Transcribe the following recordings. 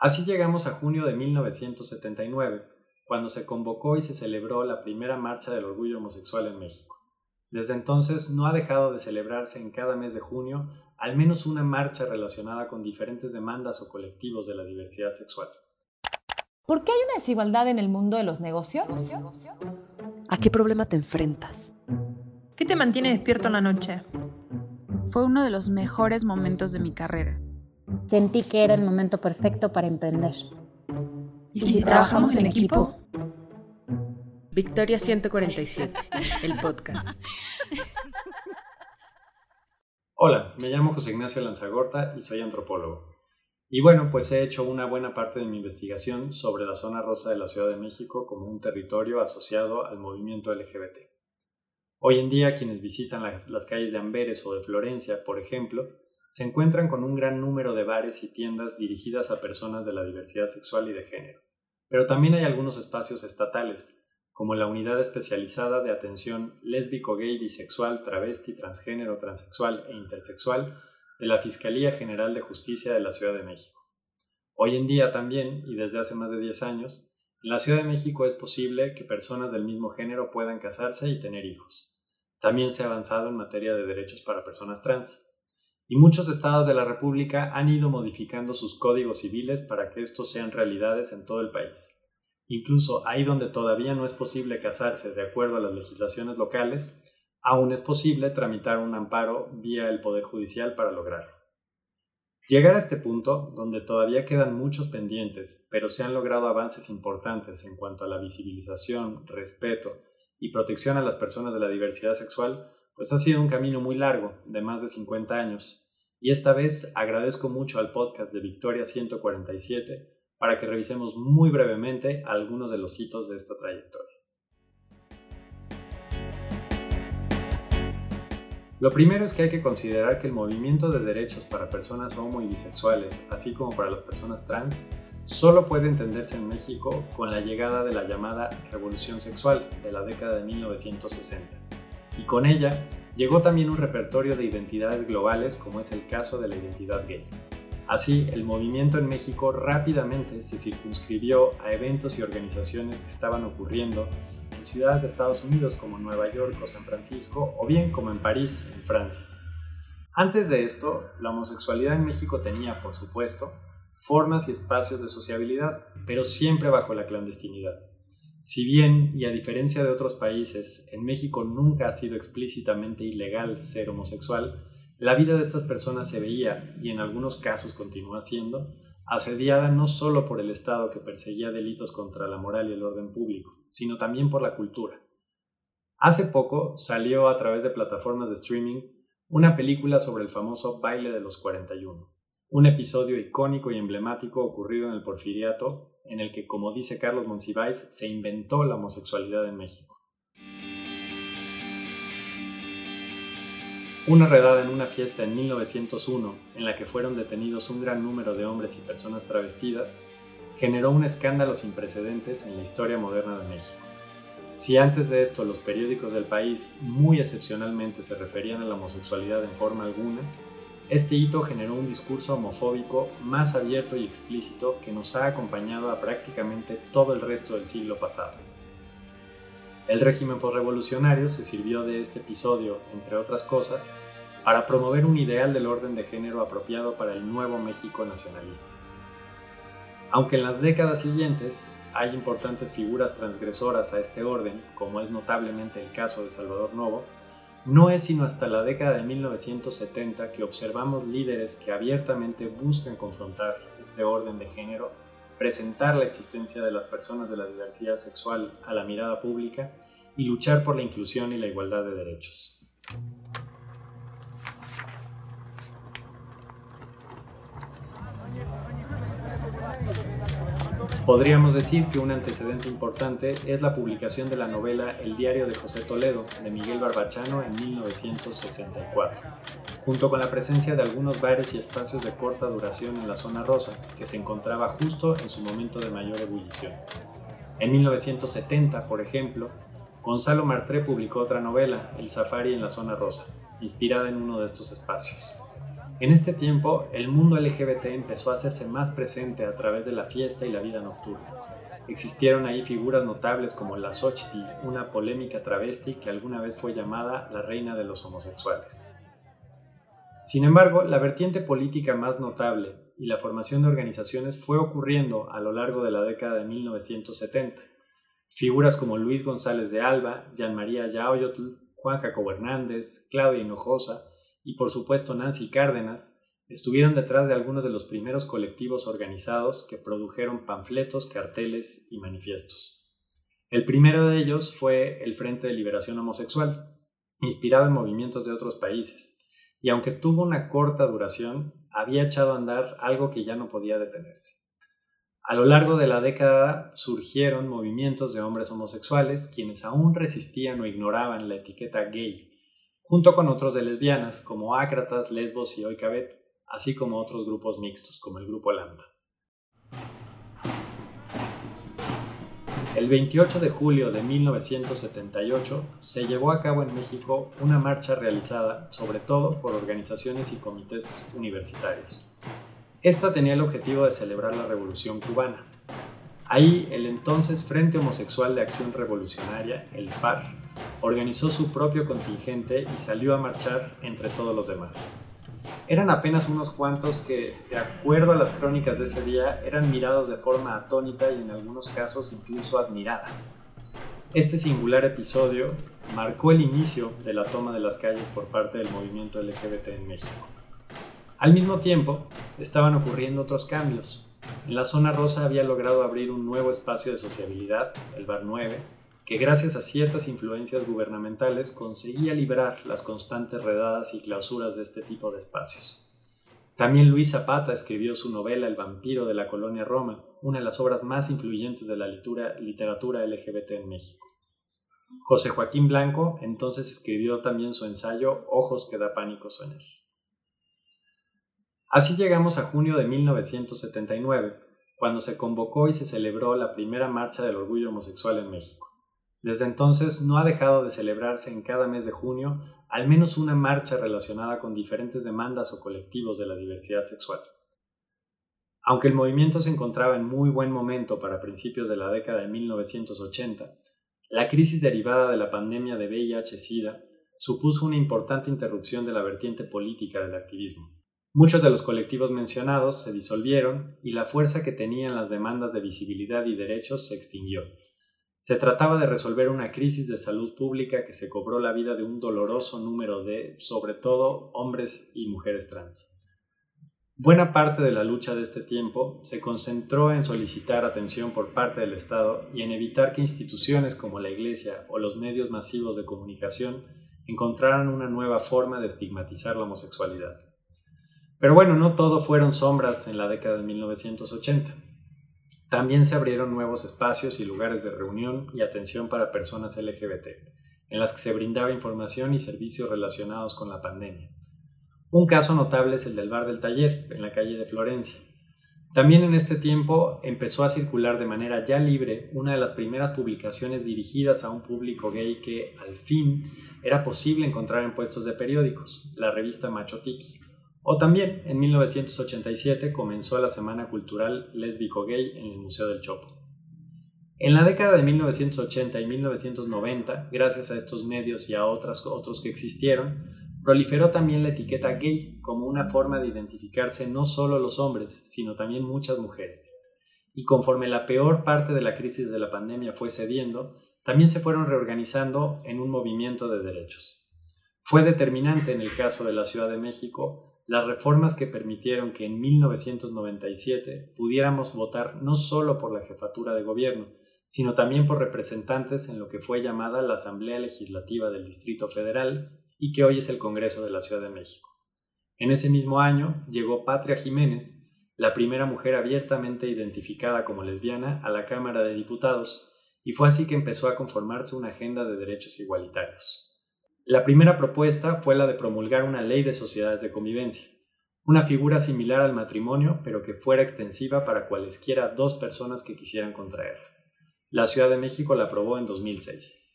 Así llegamos a junio de 1979, cuando se convocó y se celebró la primera marcha del orgullo homosexual en México. Desde entonces no ha dejado de celebrarse en cada mes de junio al menos una marcha relacionada con diferentes demandas o colectivos de la diversidad sexual. ¿Por qué hay una desigualdad en el mundo de los negocios? ¿A qué problema te enfrentas? ¿Qué te mantiene despierto en la noche? Fue uno de los mejores momentos de mi carrera. Sentí que era el momento perfecto para emprender. ¿Y si, trabajamos en equipo? Victoria 147, el podcast. Hola, me llamo José Ignacio Lanzagorta y soy antropólogo. Y bueno, pues he hecho una buena parte de mi investigación sobre la zona rosa de la Ciudad de México como un territorio asociado al movimiento LGBT. Hoy en día quienes visitan las, las calles de Amberes o de Florencia, por ejemplo, se encuentran con un gran número de bares y tiendas dirigidas a personas de la diversidad sexual y de género. Pero también hay algunos espacios estatales, como la Unidad Especializada de Atención Lésbico, Gay, Bisexual, Travesti, Transgénero, Transexual e Intersexual de la Fiscalía General de Justicia de la Ciudad de México. Hoy en día también, y desde hace más de 10 años, en la Ciudad de México es posible que personas del mismo género puedan casarse y tener hijos. También se ha avanzado en materia de derechos para personas trans y muchos estados de la República han ido modificando sus códigos civiles para que estos sean realidades en todo el país. Incluso ahí donde todavía no es posible casarse de acuerdo a las legislaciones locales, aún es posible tramitar un amparo vía el Poder Judicial para lograrlo. Llegar a este punto, donde todavía quedan muchos pendientes, pero se han logrado avances importantes en cuanto a la visibilización, respeto y protección a las personas de la diversidad sexual, pues ha sido un camino muy largo, de más de 50 años, y esta vez agradezco mucho al podcast de Victoria 147 para que revisemos muy brevemente algunos de los hitos de esta trayectoria. Lo primero es que hay que considerar que el movimiento de derechos para personas homo y bisexuales, así como para las personas trans, solo puede entenderse en México con la llegada de la llamada revolución sexual de la década de 1960 y con ella llegó también un repertorio de identidades globales como es el caso de la identidad gay. Así, el movimiento en México rápidamente se circunscribió a eventos y organizaciones que estaban ocurriendo en ciudades de Estados Unidos como Nueva York o San Francisco, o bien como en París, en Francia. Antes de esto, la homosexualidad en México tenía, por supuesto, formas y espacios de sociabilidad, pero siempre bajo la clandestinidad. Si bien, y a diferencia de otros países, en México nunca ha sido explícitamente ilegal ser homosexual, la vida de estas personas se veía, y en algunos casos continúa siendo, asediada no solo por el Estado que perseguía delitos contra la moral y el orden público, sino también por la cultura. Hace poco salió a través de plataformas de streaming una película sobre el famoso baile de los 41, un episodio icónico y emblemático ocurrido en el Porfiriato, en el que, como dice Carlos Monsiváis, se inventó la homosexualidad en México. Una redada en una fiesta en 1901, en la que fueron detenidos un gran número de hombres y personas travestidas, generó un escándalo sin precedentes en la historia moderna de México. Si antes de esto los periódicos del país muy excepcionalmente se referían a la homosexualidad en forma alguna, este hito generó un discurso homofóbico más abierto y explícito que nos ha acompañado a prácticamente todo el resto del siglo pasado. El régimen postrevolucionario se sirvió de este episodio, entre otras cosas, para promover un ideal del orden de género apropiado para el nuevo México nacionalista. Aunque en las décadas siguientes hay importantes figuras transgresoras a este orden, como es notablemente el caso de Salvador Novo, no es sino hasta la década de 1970 que observamos líderes que abiertamente buscan confrontar este orden de género, presentar la existencia de las personas de la diversidad sexual a la mirada pública y luchar por la inclusión y la igualdad de derechos. Podríamos decir que un antecedente importante es la publicación de la novela El diario de José Toledo de Miguel Barbachano en 1964, junto con la presencia de algunos bares y espacios de corta duración en la zona rosa, que se encontraba justo en su momento de mayor ebullición. En 1970, por ejemplo, Gonzalo Martré publicó otra novela, El Safari en la zona rosa, inspirada en uno de estos espacios. En este tiempo, el mundo LGBT empezó a hacerse más presente a través de la fiesta y la vida nocturna. Existieron ahí figuras notables como la Xochitl, una polémica travesti que alguna vez fue llamada la reina de los homosexuales. Sin embargo, la vertiente política más notable y la formación de organizaciones fue ocurriendo a lo largo de la década de 1970. Figuras como Luis González de Alba, Jean María Yaoyotl, Juan Jacobo Hernández, Claudia Hinojosa y por supuesto Nancy Cárdenas estuvieron detrás de algunos de los primeros colectivos organizados que produjeron panfletos, carteles y manifiestos. El primero de ellos fue el Frente de Liberación Homosexual, inspirado en movimientos de otros países, y aunque tuvo una corta duración, había echado a andar algo que ya no podía detenerse. A lo largo de la década surgieron movimientos de hombres homosexuales quienes aún resistían o ignoraban la etiqueta gay, junto con otros de lesbianas como Ácratas, Lesbos y Oikabet, así como otros grupos mixtos como el grupo Lambda. El 28 de julio de 1978 se llevó a cabo en México una marcha realizada sobre todo por organizaciones y comités universitarios. Esta tenía el objetivo de celebrar la Revolución cubana. Ahí el entonces Frente Homosexual de Acción Revolucionaria, el FAR, organizó su propio contingente y salió a marchar entre todos los demás eran apenas unos cuantos que, de acuerdo a las crónicas de ese día, eran mirados de forma atónita y en algunos casos incluso admirada. Este singular episodio marcó el inicio de la toma de las calles por parte del movimiento LGBT en México. Al mismo tiempo, estaban ocurriendo otros cambios. La zona rosa había logrado abrir un nuevo espacio de sociabilidad, el Bar 9, que gracias a ciertas influencias gubernamentales conseguía liberar las constantes redadas y clausuras de este tipo de espacios. También Luis Zapata escribió su novela El vampiro de la colonia Roma, una de las obras más influyentes de la literatura LGBT en México. José Joaquín Blanco entonces escribió también su ensayo Ojos que da pánico soñar. Así llegamos a junio de 1979, cuando se convocó y se celebró la primera marcha del orgullo homosexual en México. Desde entonces no ha dejado de celebrarse en cada mes de junio al menos una marcha relacionada con diferentes demandas o colectivos de la diversidad sexual. Aunque el movimiento se encontraba en muy buen momento para principios de la década de 1980, la crisis derivada de la pandemia de VIH-Sida supuso una importante interrupción de la vertiente política del activismo. Muchos de los colectivos mencionados se disolvieron y la fuerza que tenían las demandas de visibilidad y derechos se extinguió. Se trataba de resolver una crisis de salud pública que se cobró la vida de un doloroso número de, sobre todo, hombres y mujeres trans. Buena parte de la lucha de este tiempo se concentró en solicitar atención por parte del Estado y en evitar que instituciones como la Iglesia o los medios masivos de comunicación encontraran una nueva forma de estigmatizar la homosexualidad. Pero bueno, no todo fueron sombras en la década de 1980. También se abrieron nuevos espacios y lugares de reunión y atención para personas LGBT, en las que se brindaba información y servicios relacionados con la pandemia. Un caso notable es el del bar del taller, en la calle de Florencia. También en este tiempo empezó a circular de manera ya libre una de las primeras publicaciones dirigidas a un público gay que, al fin, era posible encontrar en puestos de periódicos, la revista Macho Tips. O también, en 1987 comenzó la Semana Cultural Lésbico-Gay en el Museo del Chopo. En la década de 1980 y 1990, gracias a estos medios y a otras, otros que existieron, proliferó también la etiqueta gay como una forma de identificarse no solo los hombres, sino también muchas mujeres. Y conforme la peor parte de la crisis de la pandemia fue cediendo, también se fueron reorganizando en un movimiento de derechos. Fue determinante en el caso de la Ciudad de México las reformas que permitieron que en 1997 pudiéramos votar no solo por la jefatura de gobierno, sino también por representantes en lo que fue llamada la Asamblea Legislativa del Distrito Federal y que hoy es el Congreso de la Ciudad de México. En ese mismo año llegó Patria Jiménez, la primera mujer abiertamente identificada como lesbiana, a la Cámara de Diputados, y fue así que empezó a conformarse una agenda de derechos igualitarios. La primera propuesta fue la de promulgar una ley de sociedades de convivencia, una figura similar al matrimonio, pero que fuera extensiva para cualesquiera dos personas que quisieran contraerla. La Ciudad de México la aprobó en 2006.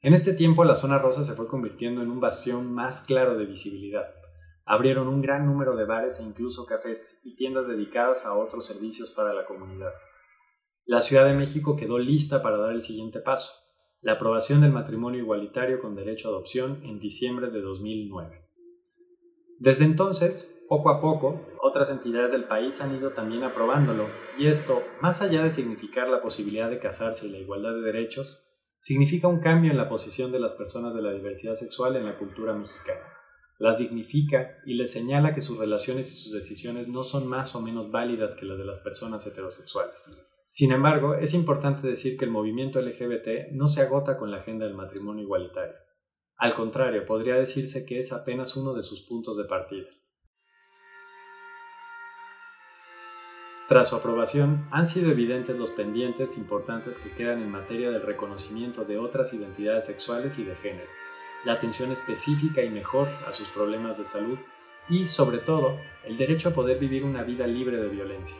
En este tiempo la zona rosa se fue convirtiendo en un bastión más claro de visibilidad. Abrieron un gran número de bares e incluso cafés y tiendas dedicadas a otros servicios para la comunidad. La Ciudad de México quedó lista para dar el siguiente paso, la aprobación del matrimonio igualitario con derecho a adopción en diciembre de 2009. Desde entonces, poco a poco, otras entidades del país han ido también aprobándolo, y esto, más allá de significar la posibilidad de casarse y la igualdad de derechos, significa un cambio en la posición de las personas de la diversidad sexual en la cultura mexicana las dignifica y les señala que sus relaciones y sus decisiones no son más o menos válidas que las de las personas heterosexuales. Sin embargo, es importante decir que el movimiento LGBT no se agota con la agenda del matrimonio igualitario. Al contrario, podría decirse que es apenas uno de sus puntos de partida. Tras su aprobación, han sido evidentes los pendientes importantes que quedan en materia del reconocimiento de otras identidades sexuales y de género, la atención específica y mejor a sus problemas de salud y, sobre todo, el derecho a poder vivir una vida libre de violencia.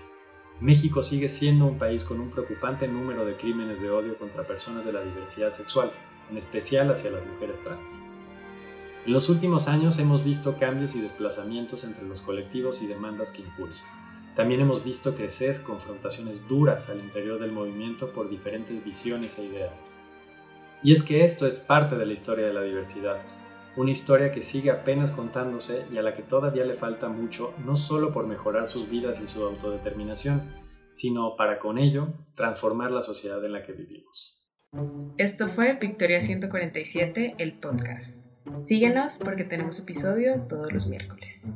México sigue siendo un país con un preocupante número de crímenes de odio contra personas de la diversidad sexual, en especial hacia las mujeres trans. En los últimos años hemos visto cambios y desplazamientos entre los colectivos y demandas que impulsan. También hemos visto crecer confrontaciones duras al interior del movimiento por diferentes visiones e ideas. Y es que esto es parte de la historia de la diversidad, una historia que sigue apenas contándose y a la que todavía le falta mucho, no solo por mejorar sus vidas y su autodeterminación, sino para con ello transformar la sociedad en la que vivimos. Esto fue Victoria 147, el podcast. Síguenos porque tenemos episodio todos los miércoles.